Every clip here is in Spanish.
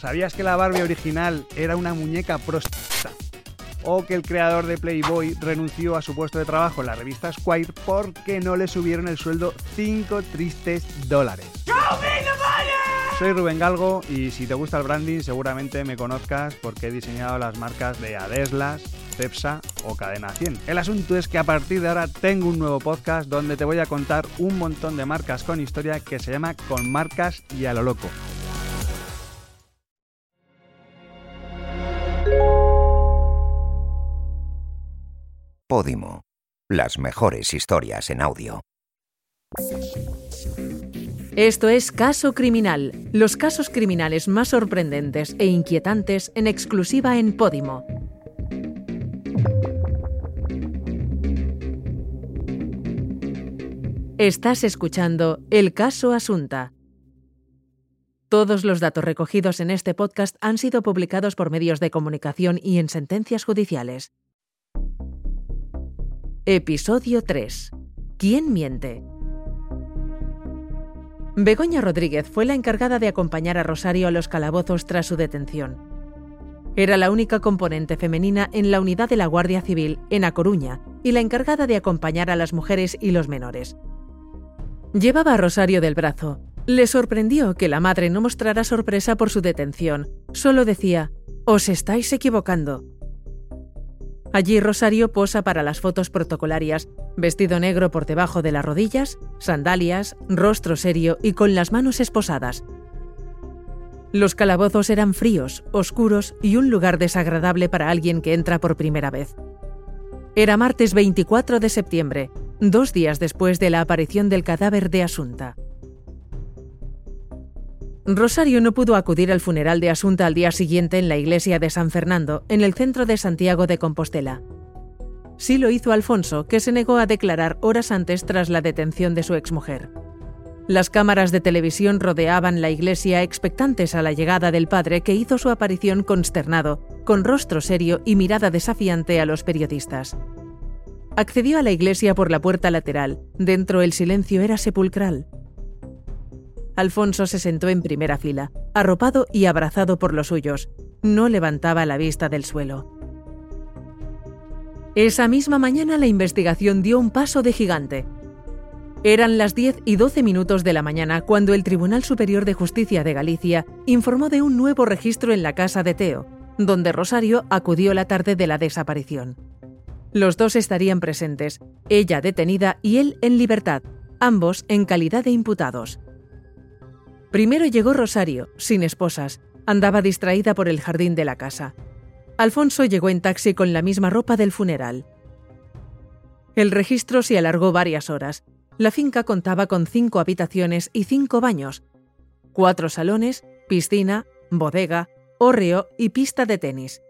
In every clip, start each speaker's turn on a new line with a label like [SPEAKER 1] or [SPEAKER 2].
[SPEAKER 1] ¿Sabías que la Barbie original era una muñeca prostituta? O que el creador de Playboy renunció a su puesto de trabajo en la revista Squire porque no le subieron el sueldo 5 tristes dólares. Soy Rubén Galgo y si te gusta el branding seguramente me conozcas porque he diseñado las marcas de Adeslas, Cepsa o Cadena 100. El asunto es que a partir de ahora tengo un nuevo podcast donde te voy a contar un montón de marcas con historia que se llama Con Marcas y a lo Loco.
[SPEAKER 2] Podimo. Las mejores historias en audio.
[SPEAKER 3] Esto es Caso Criminal, los casos criminales más sorprendentes e inquietantes en exclusiva en Podimo. Estás escuchando El Caso Asunta. Todos los datos recogidos en este podcast han sido publicados por medios de comunicación y en sentencias judiciales. Episodio 3. ¿Quién miente? Begoña Rodríguez fue la encargada de acompañar a Rosario a los calabozos tras su detención. Era la única componente femenina en la unidad de la Guardia Civil en A Coruña y la encargada de acompañar a las mujeres y los menores. Llevaba a Rosario del brazo. Le sorprendió que la madre no mostrara sorpresa por su detención. Solo decía, Os estáis equivocando. Allí Rosario posa para las fotos protocolarias, vestido negro por debajo de las rodillas, sandalias, rostro serio y con las manos esposadas. Los calabozos eran fríos, oscuros y un lugar desagradable para alguien que entra por primera vez. Era martes 24 de septiembre, dos días después de la aparición del cadáver de Asunta. Rosario no pudo acudir al funeral de Asunta al día siguiente en la iglesia de San Fernando, en el centro de Santiago de Compostela. Sí lo hizo Alfonso, que se negó a declarar horas antes tras la detención de su exmujer. Las cámaras de televisión rodeaban la iglesia expectantes a la llegada del padre que hizo su aparición consternado, con rostro serio y mirada desafiante a los periodistas. Accedió a la iglesia por la puerta lateral. Dentro el silencio era sepulcral. Alfonso se sentó en primera fila, arropado y abrazado por los suyos. No levantaba la vista del suelo. Esa misma mañana la investigación dio un paso de gigante. Eran las 10 y 12 minutos de la mañana cuando el Tribunal Superior de Justicia de Galicia informó de un nuevo registro en la casa de Teo, donde Rosario acudió la tarde de la desaparición. Los dos estarían presentes, ella detenida y él en libertad, ambos en calidad de imputados. Primero llegó Rosario, sin esposas. Andaba distraída por el jardín de la casa. Alfonso llegó en taxi con la misma ropa del funeral. El registro se alargó varias horas. La finca contaba con cinco habitaciones y cinco baños, cuatro salones, piscina, bodega, hórreo y pista de tenis.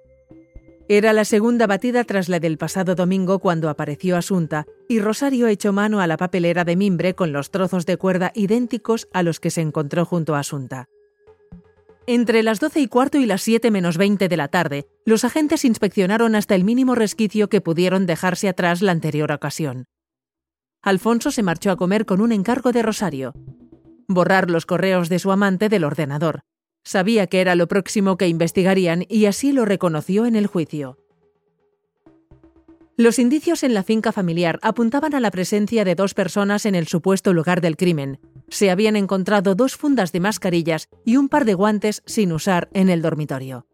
[SPEAKER 3] Era la segunda batida tras la del pasado domingo cuando apareció Asunta y Rosario echó mano a la papelera de mimbre con los trozos de cuerda idénticos a los que se encontró junto a Asunta. Entre las 12 y cuarto y las 7 menos 20 de la tarde, los agentes inspeccionaron hasta el mínimo resquicio que pudieron dejarse atrás la anterior ocasión. Alfonso se marchó a comer con un encargo de Rosario. Borrar los correos de su amante del ordenador, Sabía que era lo próximo que investigarían y así lo reconoció en el juicio. Los indicios en la finca familiar apuntaban a la presencia de dos personas en el supuesto lugar del crimen. Se habían encontrado dos fundas de mascarillas y un par de guantes sin usar en el dormitorio.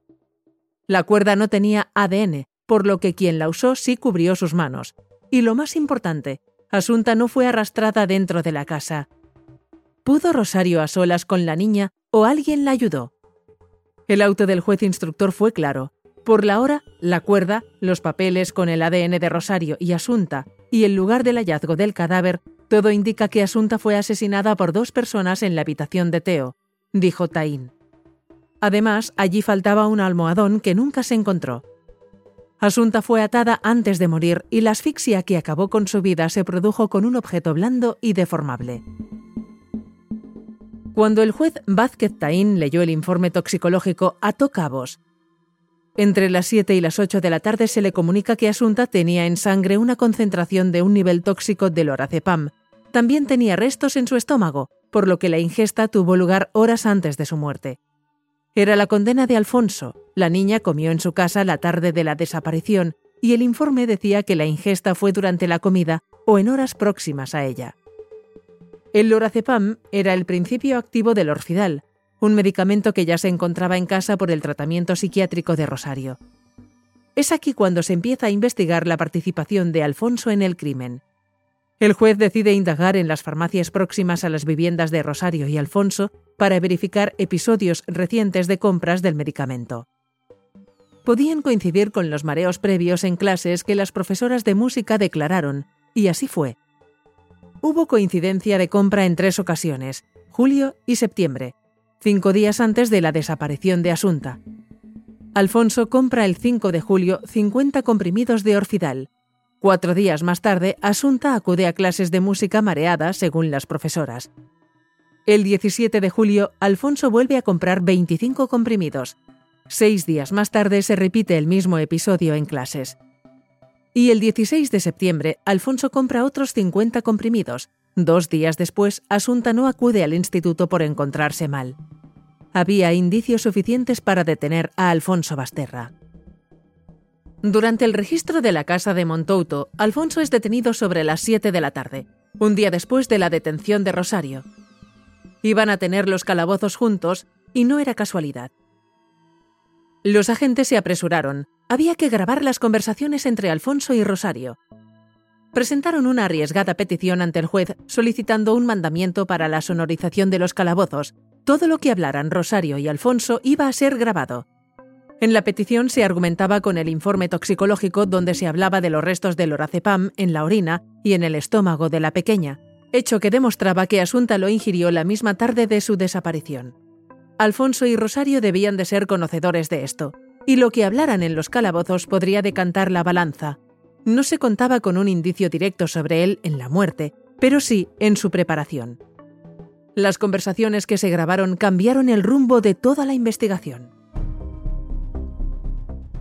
[SPEAKER 3] La cuerda no tenía ADN, por lo que quien la usó sí cubrió sus manos. Y lo más importante, Asunta no fue arrastrada dentro de la casa. ¿Pudo Rosario a solas con la niña o alguien la ayudó. El auto del juez instructor fue claro. Por la hora, la cuerda, los papeles con el ADN de Rosario y Asunta y el lugar del hallazgo del cadáver, todo indica que Asunta fue asesinada por dos personas en la habitación de Teo, dijo Taín. Además, allí faltaba un almohadón que nunca se encontró. Asunta fue atada antes de morir y la asfixia que acabó con su vida se produjo con un objeto blando y deformable. Cuando el juez Vázquez Taín leyó el informe toxicológico, ató cabos. Entre las 7 y las 8 de la tarde se le comunica que Asunta tenía en sangre una concentración de un nivel tóxico de lorazepam. También tenía restos en su estómago, por lo que la ingesta tuvo lugar horas antes de su muerte. Era la condena de Alfonso. La niña comió en su casa la tarde de la desaparición y el informe decía que la ingesta fue durante la comida o en horas próximas a ella. El lorazepam era el principio activo del orfidal, un medicamento que ya se encontraba en casa por el tratamiento psiquiátrico de Rosario. Es aquí cuando se empieza a investigar la participación de Alfonso en el crimen. El juez decide indagar en las farmacias próximas a las viviendas de Rosario y Alfonso para verificar episodios recientes de compras del medicamento. Podían coincidir con los mareos previos en clases que las profesoras de música declararon, y así fue. Hubo coincidencia de compra en tres ocasiones, julio y septiembre, cinco días antes de la desaparición de Asunta. Alfonso compra el 5 de julio 50 comprimidos de Orfidal, Cuatro días más tarde, Asunta acude a clases de música mareada, según las profesoras. El 17 de julio, Alfonso vuelve a comprar 25 comprimidos. Seis días más tarde se repite el mismo episodio en clases. Y el 16 de septiembre, Alfonso compra otros 50 comprimidos. Dos días después, Asunta no acude al instituto por encontrarse mal. Había indicios suficientes para detener a Alfonso Basterra. Durante el registro de la casa de Montouto, Alfonso es detenido sobre las 7 de la tarde, un día después de la detención de Rosario. Iban a tener los calabozos juntos y no era casualidad. Los agentes se apresuraron. Había que grabar las conversaciones entre Alfonso y Rosario. Presentaron una arriesgada petición ante el juez solicitando un mandamiento para la sonorización de los calabozos. Todo lo que hablaran Rosario y Alfonso iba a ser grabado. En la petición se argumentaba con el informe toxicológico donde se hablaba de los restos del lorazepam en la orina y en el estómago de la pequeña, hecho que demostraba que Asunta lo ingirió la misma tarde de su desaparición. Alfonso y Rosario debían de ser conocedores de esto, y lo que hablaran en los calabozos podría decantar la balanza. No se contaba con un indicio directo sobre él en la muerte, pero sí en su preparación. Las conversaciones que se grabaron cambiaron el rumbo de toda la investigación.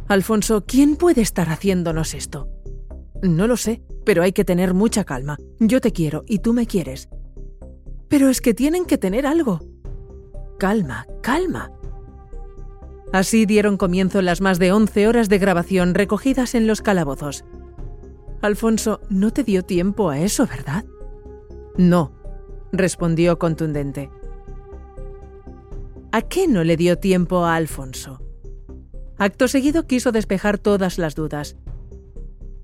[SPEAKER 3] Alfonso, ¿quién puede estar haciéndonos esto? No lo sé, pero hay que tener mucha calma. Yo te quiero y tú me quieres. Pero es que tienen que tener algo. Calma, calma. Así dieron comienzo las más de 11 horas de grabación recogidas en los calabozos. Alfonso, no te dio tiempo a eso, ¿verdad? No, respondió contundente. ¿A qué no le dio tiempo a Alfonso? Acto seguido quiso despejar todas las dudas.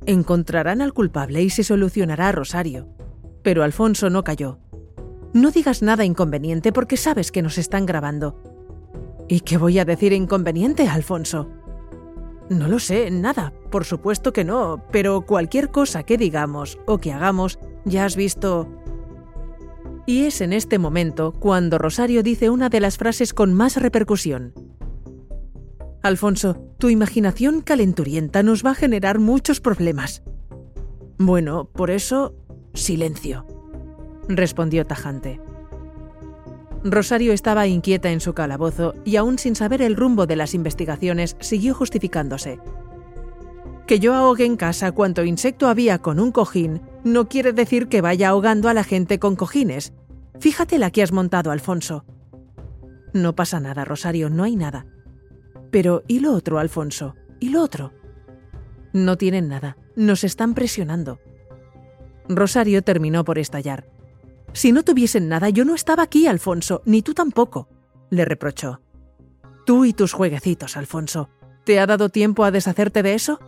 [SPEAKER 3] Encontrarán al culpable y se solucionará a Rosario. Pero Alfonso no cayó. No digas nada inconveniente porque sabes que nos están grabando. ¿Y qué voy a decir inconveniente, Alfonso? No lo sé, nada, por supuesto que no, pero cualquier cosa que digamos o que hagamos, ya has visto... Y es en este momento cuando Rosario dice una de las frases con más repercusión. Alfonso, tu imaginación calenturienta nos va a generar muchos problemas. Bueno, por eso, silencio, respondió tajante. Rosario estaba inquieta en su calabozo y aún sin saber el rumbo de las investigaciones siguió justificándose. Que yo ahogue en casa cuanto insecto había con un cojín no quiere decir que vaya ahogando a la gente con cojines. Fíjate la que has montado, Alfonso. No pasa nada, Rosario, no hay nada. Pero ¿y lo otro, Alfonso? ¿Y lo otro? No tienen nada, nos están presionando. Rosario terminó por estallar. Si no tuviesen nada, yo no estaba aquí, Alfonso, ni tú tampoco, le reprochó. Tú y tus jueguecitos, Alfonso. ¿Te ha dado tiempo a deshacerte de eso?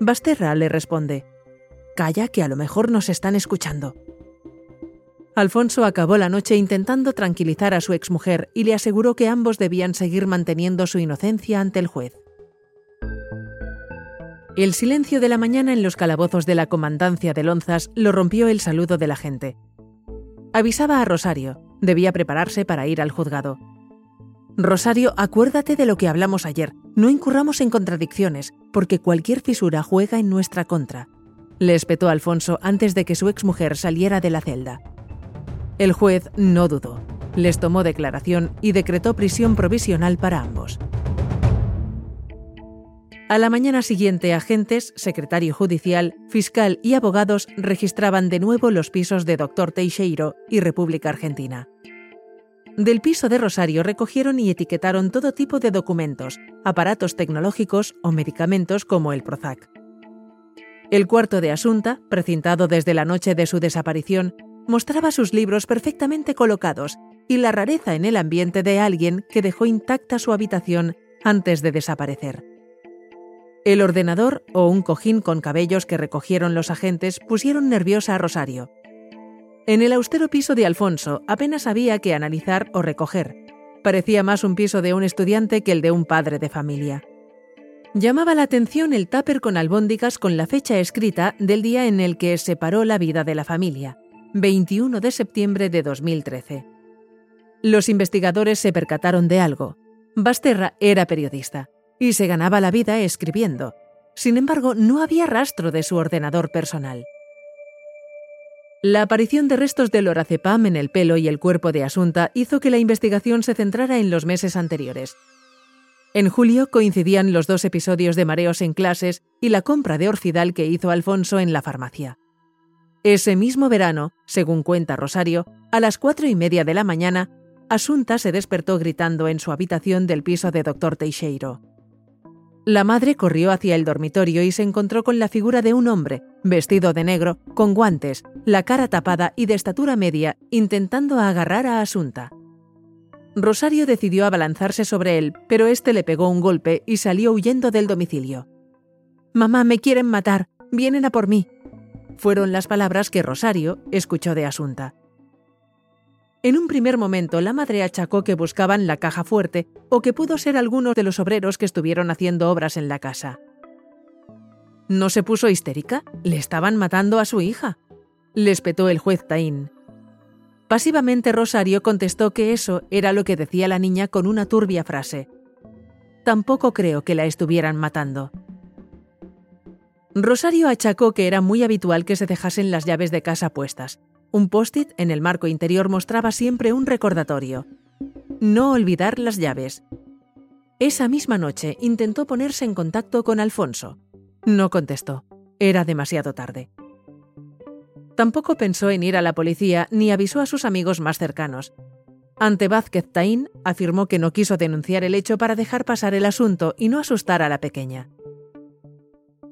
[SPEAKER 3] Basterra le responde. Calla, que a lo mejor nos están escuchando. Alfonso acabó la noche intentando tranquilizar a su exmujer y le aseguró que ambos debían seguir manteniendo su inocencia ante el juez. El silencio de la mañana en los calabozos de la comandancia de Lonzas lo rompió el saludo de la gente. Avisaba a Rosario, debía prepararse para ir al juzgado. Rosario, acuérdate de lo que hablamos ayer, no incurramos en contradicciones, porque cualquier fisura juega en nuestra contra. Le espetó Alfonso antes de que su exmujer saliera de la celda. El juez no dudó. Les tomó declaración y decretó prisión provisional para ambos. A la mañana siguiente, agentes, secretario judicial, fiscal y abogados registraban de nuevo los pisos de Dr. Teixeiro y República Argentina. Del piso de Rosario recogieron y etiquetaron todo tipo de documentos, aparatos tecnológicos o medicamentos como el Prozac. El cuarto de Asunta, precintado desde la noche de su desaparición, mostraba sus libros perfectamente colocados y la rareza en el ambiente de alguien que dejó intacta su habitación antes de desaparecer. El ordenador o un cojín con cabellos que recogieron los agentes pusieron nerviosa a Rosario. En el austero piso de Alfonso apenas había que analizar o recoger. Parecía más un piso de un estudiante que el de un padre de familia. Llamaba la atención el tupper con albóndigas con la fecha escrita del día en el que separó la vida de la familia, 21 de septiembre de 2013. Los investigadores se percataron de algo. Basterra era periodista y se ganaba la vida escribiendo. Sin embargo, no había rastro de su ordenador personal. La aparición de restos de lorazepam en el pelo y el cuerpo de Asunta hizo que la investigación se centrara en los meses anteriores. En julio coincidían los dos episodios de mareos en clases y la compra de orfidal que hizo Alfonso en la farmacia. Ese mismo verano, según cuenta Rosario, a las cuatro y media de la mañana, Asunta se despertó gritando en su habitación del piso de Dr. Teixeiro. La madre corrió hacia el dormitorio y se encontró con la figura de un hombre, vestido de negro, con guantes, la cara tapada y de estatura media, intentando agarrar a Asunta. Rosario decidió abalanzarse sobre él, pero este le pegó un golpe y salió huyendo del domicilio. Mamá, me quieren matar, vienen a por mí. Fueron las palabras que Rosario escuchó de Asunta. En un primer momento, la madre achacó que buscaban la caja fuerte o que pudo ser alguno de los obreros que estuvieron haciendo obras en la casa. ¿No se puso histérica? Le estaban matando a su hija. Le espetó el juez Taín. Pasivamente Rosario contestó que eso era lo que decía la niña con una turbia frase. Tampoco creo que la estuvieran matando. Rosario achacó que era muy habitual que se dejasen las llaves de casa puestas, un post-it en el marco interior mostraba siempre un recordatorio. No olvidar las llaves. Esa misma noche intentó ponerse en contacto con Alfonso. No contestó. Era demasiado tarde. Tampoco pensó en ir a la policía ni avisó a sus amigos más cercanos. Ante Vázquez Taín afirmó que no quiso denunciar el hecho para dejar pasar el asunto y no asustar a la pequeña.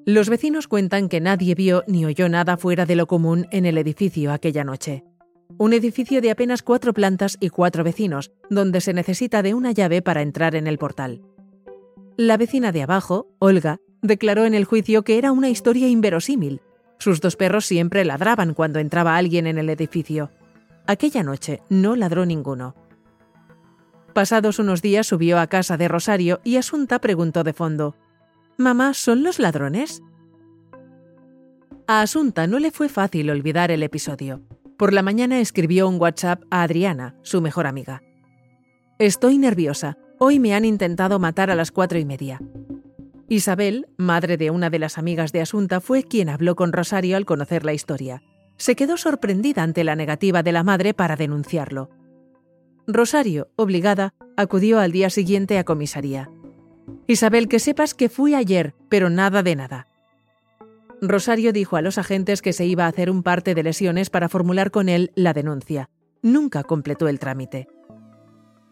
[SPEAKER 3] Los vecinos cuentan que nadie vio ni oyó nada fuera de lo común en el edificio aquella noche. Un edificio de apenas cuatro plantas y cuatro vecinos, donde se necesita de una llave para entrar en el portal. La vecina de abajo, Olga, declaró en el juicio que era una historia inverosímil. Sus dos perros siempre ladraban cuando entraba alguien en el edificio. Aquella noche no ladró ninguno. Pasados unos días subió a casa de Rosario y Asunta preguntó de fondo, Mamá, ¿son los ladrones? A Asunta no le fue fácil olvidar el episodio. Por la mañana escribió un WhatsApp a Adriana, su mejor amiga. Estoy nerviosa. Hoy me han intentado matar a las cuatro y media. Isabel, madre de una de las amigas de Asunta, fue quien habló con Rosario al conocer la historia. Se quedó sorprendida ante la negativa de la madre para denunciarlo. Rosario, obligada, acudió al día siguiente a comisaría. Isabel, que sepas que fui ayer, pero nada de nada. Rosario dijo a los agentes que se iba a hacer un parte de lesiones para formular con él la denuncia. Nunca completó el trámite.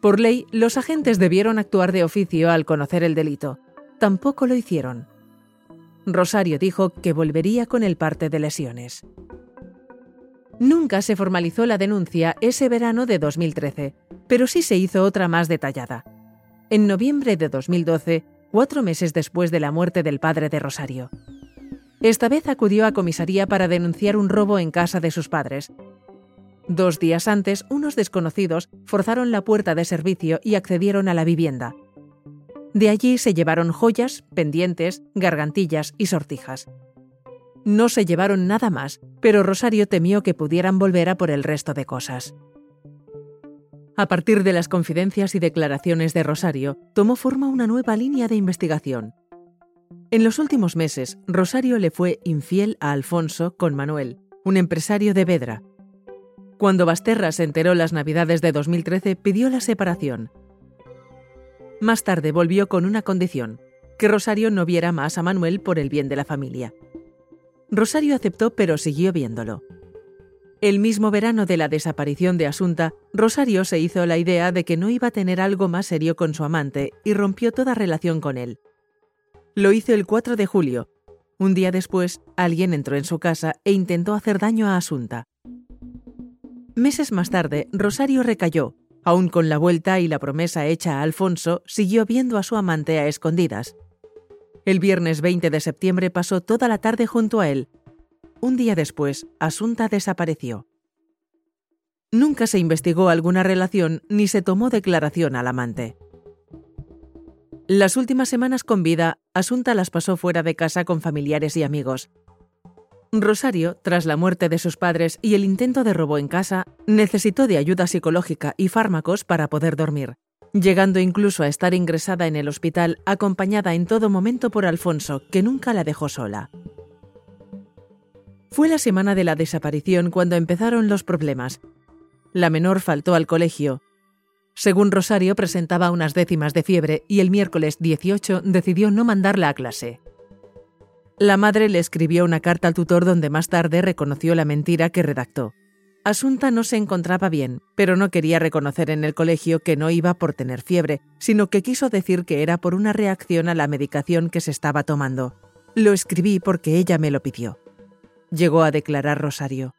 [SPEAKER 3] Por ley, los agentes debieron actuar de oficio al conocer el delito. Tampoco lo hicieron. Rosario dijo que volvería con el parte de lesiones. Nunca se formalizó la denuncia ese verano de 2013, pero sí se hizo otra más detallada en noviembre de 2012, cuatro meses después de la muerte del padre de Rosario. Esta vez acudió a comisaría para denunciar un robo en casa de sus padres. Dos días antes, unos desconocidos forzaron la puerta de servicio y accedieron a la vivienda. De allí se llevaron joyas, pendientes, gargantillas y sortijas. No se llevaron nada más, pero Rosario temió que pudieran volver a por el resto de cosas. A partir de las confidencias y declaraciones de Rosario, tomó forma una nueva línea de investigación. En los últimos meses, Rosario le fue infiel a Alfonso con Manuel, un empresario de Vedra. Cuando Basterra se enteró las Navidades de 2013, pidió la separación. Más tarde volvió con una condición, que Rosario no viera más a Manuel por el bien de la familia. Rosario aceptó pero siguió viéndolo. El mismo verano de la desaparición de Asunta, Rosario se hizo la idea de que no iba a tener algo más serio con su amante y rompió toda relación con él. Lo hizo el 4 de julio. Un día después, alguien entró en su casa e intentó hacer daño a Asunta. Meses más tarde, Rosario recayó. Aún con la vuelta y la promesa hecha a Alfonso, siguió viendo a su amante a escondidas. El viernes 20 de septiembre pasó toda la tarde junto a él. Un día después, Asunta desapareció. Nunca se investigó alguna relación ni se tomó declaración al amante. Las últimas semanas con vida, Asunta las pasó fuera de casa con familiares y amigos. Rosario, tras la muerte de sus padres y el intento de robo en casa, necesitó de ayuda psicológica y fármacos para poder dormir, llegando incluso a estar ingresada en el hospital acompañada en todo momento por Alfonso, que nunca la dejó sola. Fue la semana de la desaparición cuando empezaron los problemas. La menor faltó al colegio. Según Rosario, presentaba unas décimas de fiebre y el miércoles 18 decidió no mandarla a clase. La madre le escribió una carta al tutor donde más tarde reconoció la mentira que redactó. Asunta no se encontraba bien, pero no quería reconocer en el colegio que no iba por tener fiebre, sino que quiso decir que era por una reacción a la medicación que se estaba tomando. Lo escribí porque ella me lo pidió. Llegó a declarar Rosario.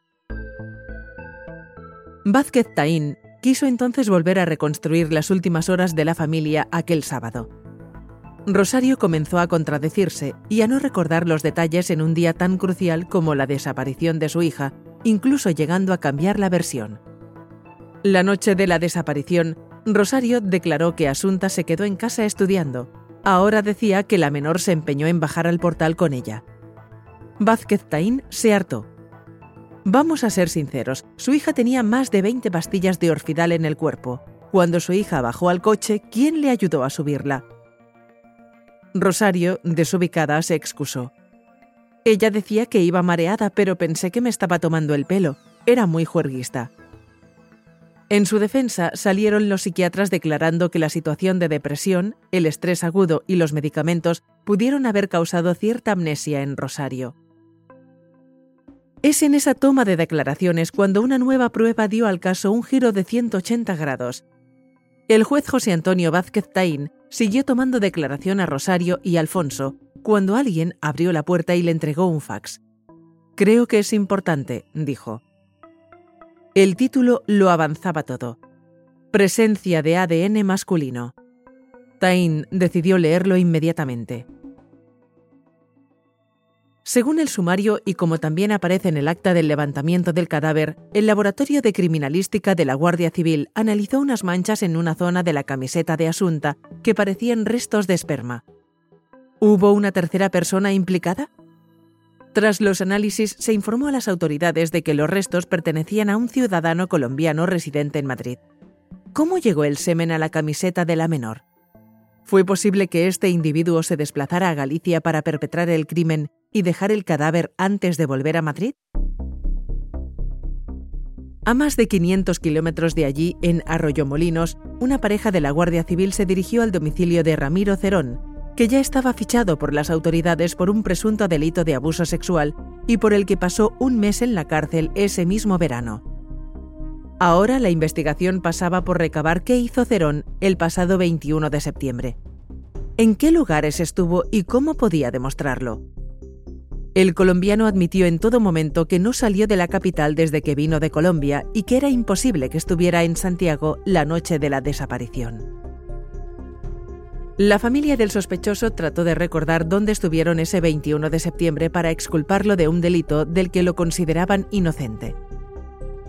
[SPEAKER 3] Vázquez Taín quiso entonces volver a reconstruir las últimas horas de la familia aquel sábado. Rosario comenzó a contradecirse y a no recordar los detalles en un día tan crucial como la desaparición de su hija, incluso llegando a cambiar la versión. La noche de la desaparición, Rosario declaró que Asunta se quedó en casa estudiando. Ahora decía que la menor se empeñó en bajar al portal con ella. Vázquez Taín se hartó. Vamos a ser sinceros, su hija tenía más de 20 pastillas de orfidal en el cuerpo. Cuando su hija bajó al coche, ¿quién le ayudó a subirla? Rosario, desubicada, se excusó. Ella decía que iba mareada, pero pensé que me estaba tomando el pelo. Era muy juerguista. En su defensa salieron los psiquiatras declarando que la situación de depresión, el estrés agudo y los medicamentos pudieron haber causado cierta amnesia en Rosario. Es en esa toma de declaraciones cuando una nueva prueba dio al caso un giro de 180 grados. El juez José Antonio Vázquez Taín siguió tomando declaración a Rosario y Alfonso cuando alguien abrió la puerta y le entregó un fax. Creo que es importante, dijo. El título lo avanzaba todo. Presencia de ADN masculino. Tain decidió leerlo inmediatamente. Según el sumario y como también aparece en el acta del levantamiento del cadáver, el Laboratorio de Criminalística de la Guardia Civil analizó unas manchas en una zona de la camiseta de Asunta que parecían restos de esperma. ¿Hubo una tercera persona implicada? Tras los análisis se informó a las autoridades de que los restos pertenecían a un ciudadano colombiano residente en Madrid. ¿Cómo llegó el semen a la camiseta de la menor? ¿Fue posible que este individuo se desplazara a Galicia para perpetrar el crimen y dejar el cadáver antes de volver a Madrid? A más de 500 kilómetros de allí, en Arroyomolinos, una pareja de la Guardia Civil se dirigió al domicilio de Ramiro Cerón, que ya estaba fichado por las autoridades por un presunto delito de abuso sexual y por el que pasó un mes en la cárcel ese mismo verano. Ahora la investigación pasaba por recabar qué hizo Cerón el pasado 21 de septiembre. ¿En qué lugares estuvo y cómo podía demostrarlo? El colombiano admitió en todo momento que no salió de la capital desde que vino de Colombia y que era imposible que estuviera en Santiago la noche de la desaparición. La familia del sospechoso trató de recordar dónde estuvieron ese 21 de septiembre para exculparlo de un delito del que lo consideraban inocente.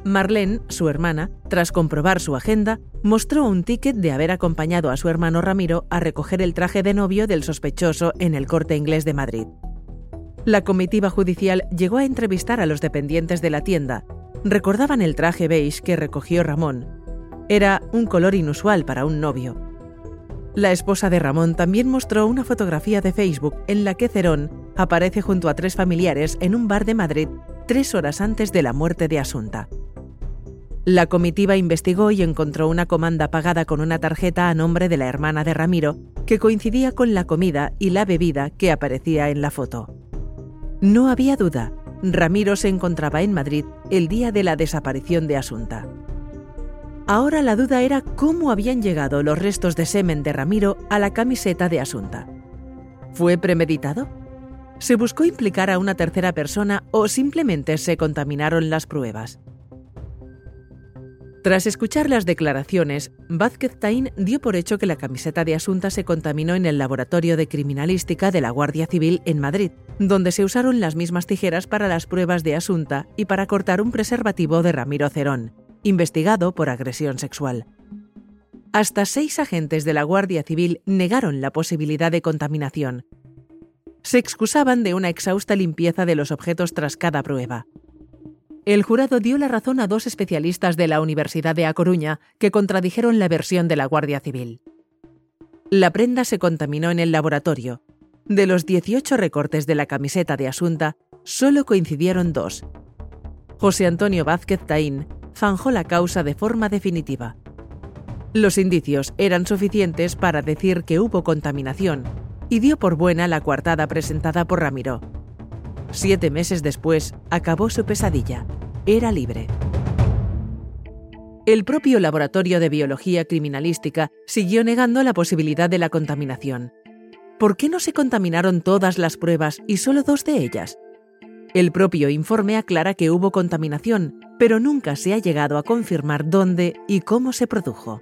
[SPEAKER 3] Marlene, su hermana, tras comprobar su agenda, mostró un ticket de haber acompañado a su hermano Ramiro a recoger el traje de novio del sospechoso en el corte inglés de Madrid. La comitiva judicial llegó a entrevistar a los dependientes de la tienda. Recordaban el traje beige que recogió Ramón. Era un color inusual para un novio. La esposa de Ramón también mostró una fotografía de Facebook en la que Cerón aparece junto a tres familiares en un bar de Madrid tres horas antes de la muerte de Asunta. La comitiva investigó y encontró una comanda pagada con una tarjeta a nombre de la hermana de Ramiro que coincidía con la comida y la bebida que aparecía en la foto. No había duda, Ramiro se encontraba en Madrid el día de la desaparición de Asunta. Ahora la duda era cómo habían llegado los restos de semen de Ramiro a la camiseta de Asunta. ¿Fue premeditado? ¿Se buscó implicar a una tercera persona o simplemente se contaminaron las pruebas? Tras escuchar las declaraciones, Vázquez Taín dio por hecho que la camiseta de Asunta se contaminó en el Laboratorio de Criminalística de la Guardia Civil en Madrid, donde se usaron las mismas tijeras para las pruebas de Asunta y para cortar un preservativo de Ramiro Cerón, investigado por agresión sexual. Hasta seis agentes de la Guardia Civil negaron la posibilidad de contaminación. Se excusaban de una exhausta limpieza de los objetos tras cada prueba. El jurado dio la razón a dos especialistas de la Universidad de A Coruña que contradijeron la versión de la Guardia Civil. La prenda se contaminó en el laboratorio. De los 18 recortes de la camiseta de Asunta, solo coincidieron dos. José Antonio Vázquez Taín zanjó la causa de forma definitiva. Los indicios eran suficientes para decir que hubo contaminación y dio por buena la coartada presentada por Ramiro. Siete meses después, acabó su pesadilla. Era libre. El propio Laboratorio de Biología Criminalística siguió negando la posibilidad de la contaminación. ¿Por qué no se contaminaron todas las pruebas y solo dos de ellas? El propio informe aclara que hubo contaminación, pero nunca se ha llegado a confirmar dónde y cómo se produjo.